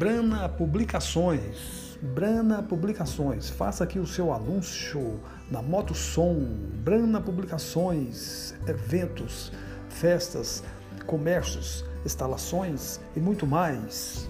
Brana Publicações. Brana Publicações. Faça aqui o seu anúncio na Moto Som. Brana Publicações, eventos, festas, comércios, instalações e muito mais.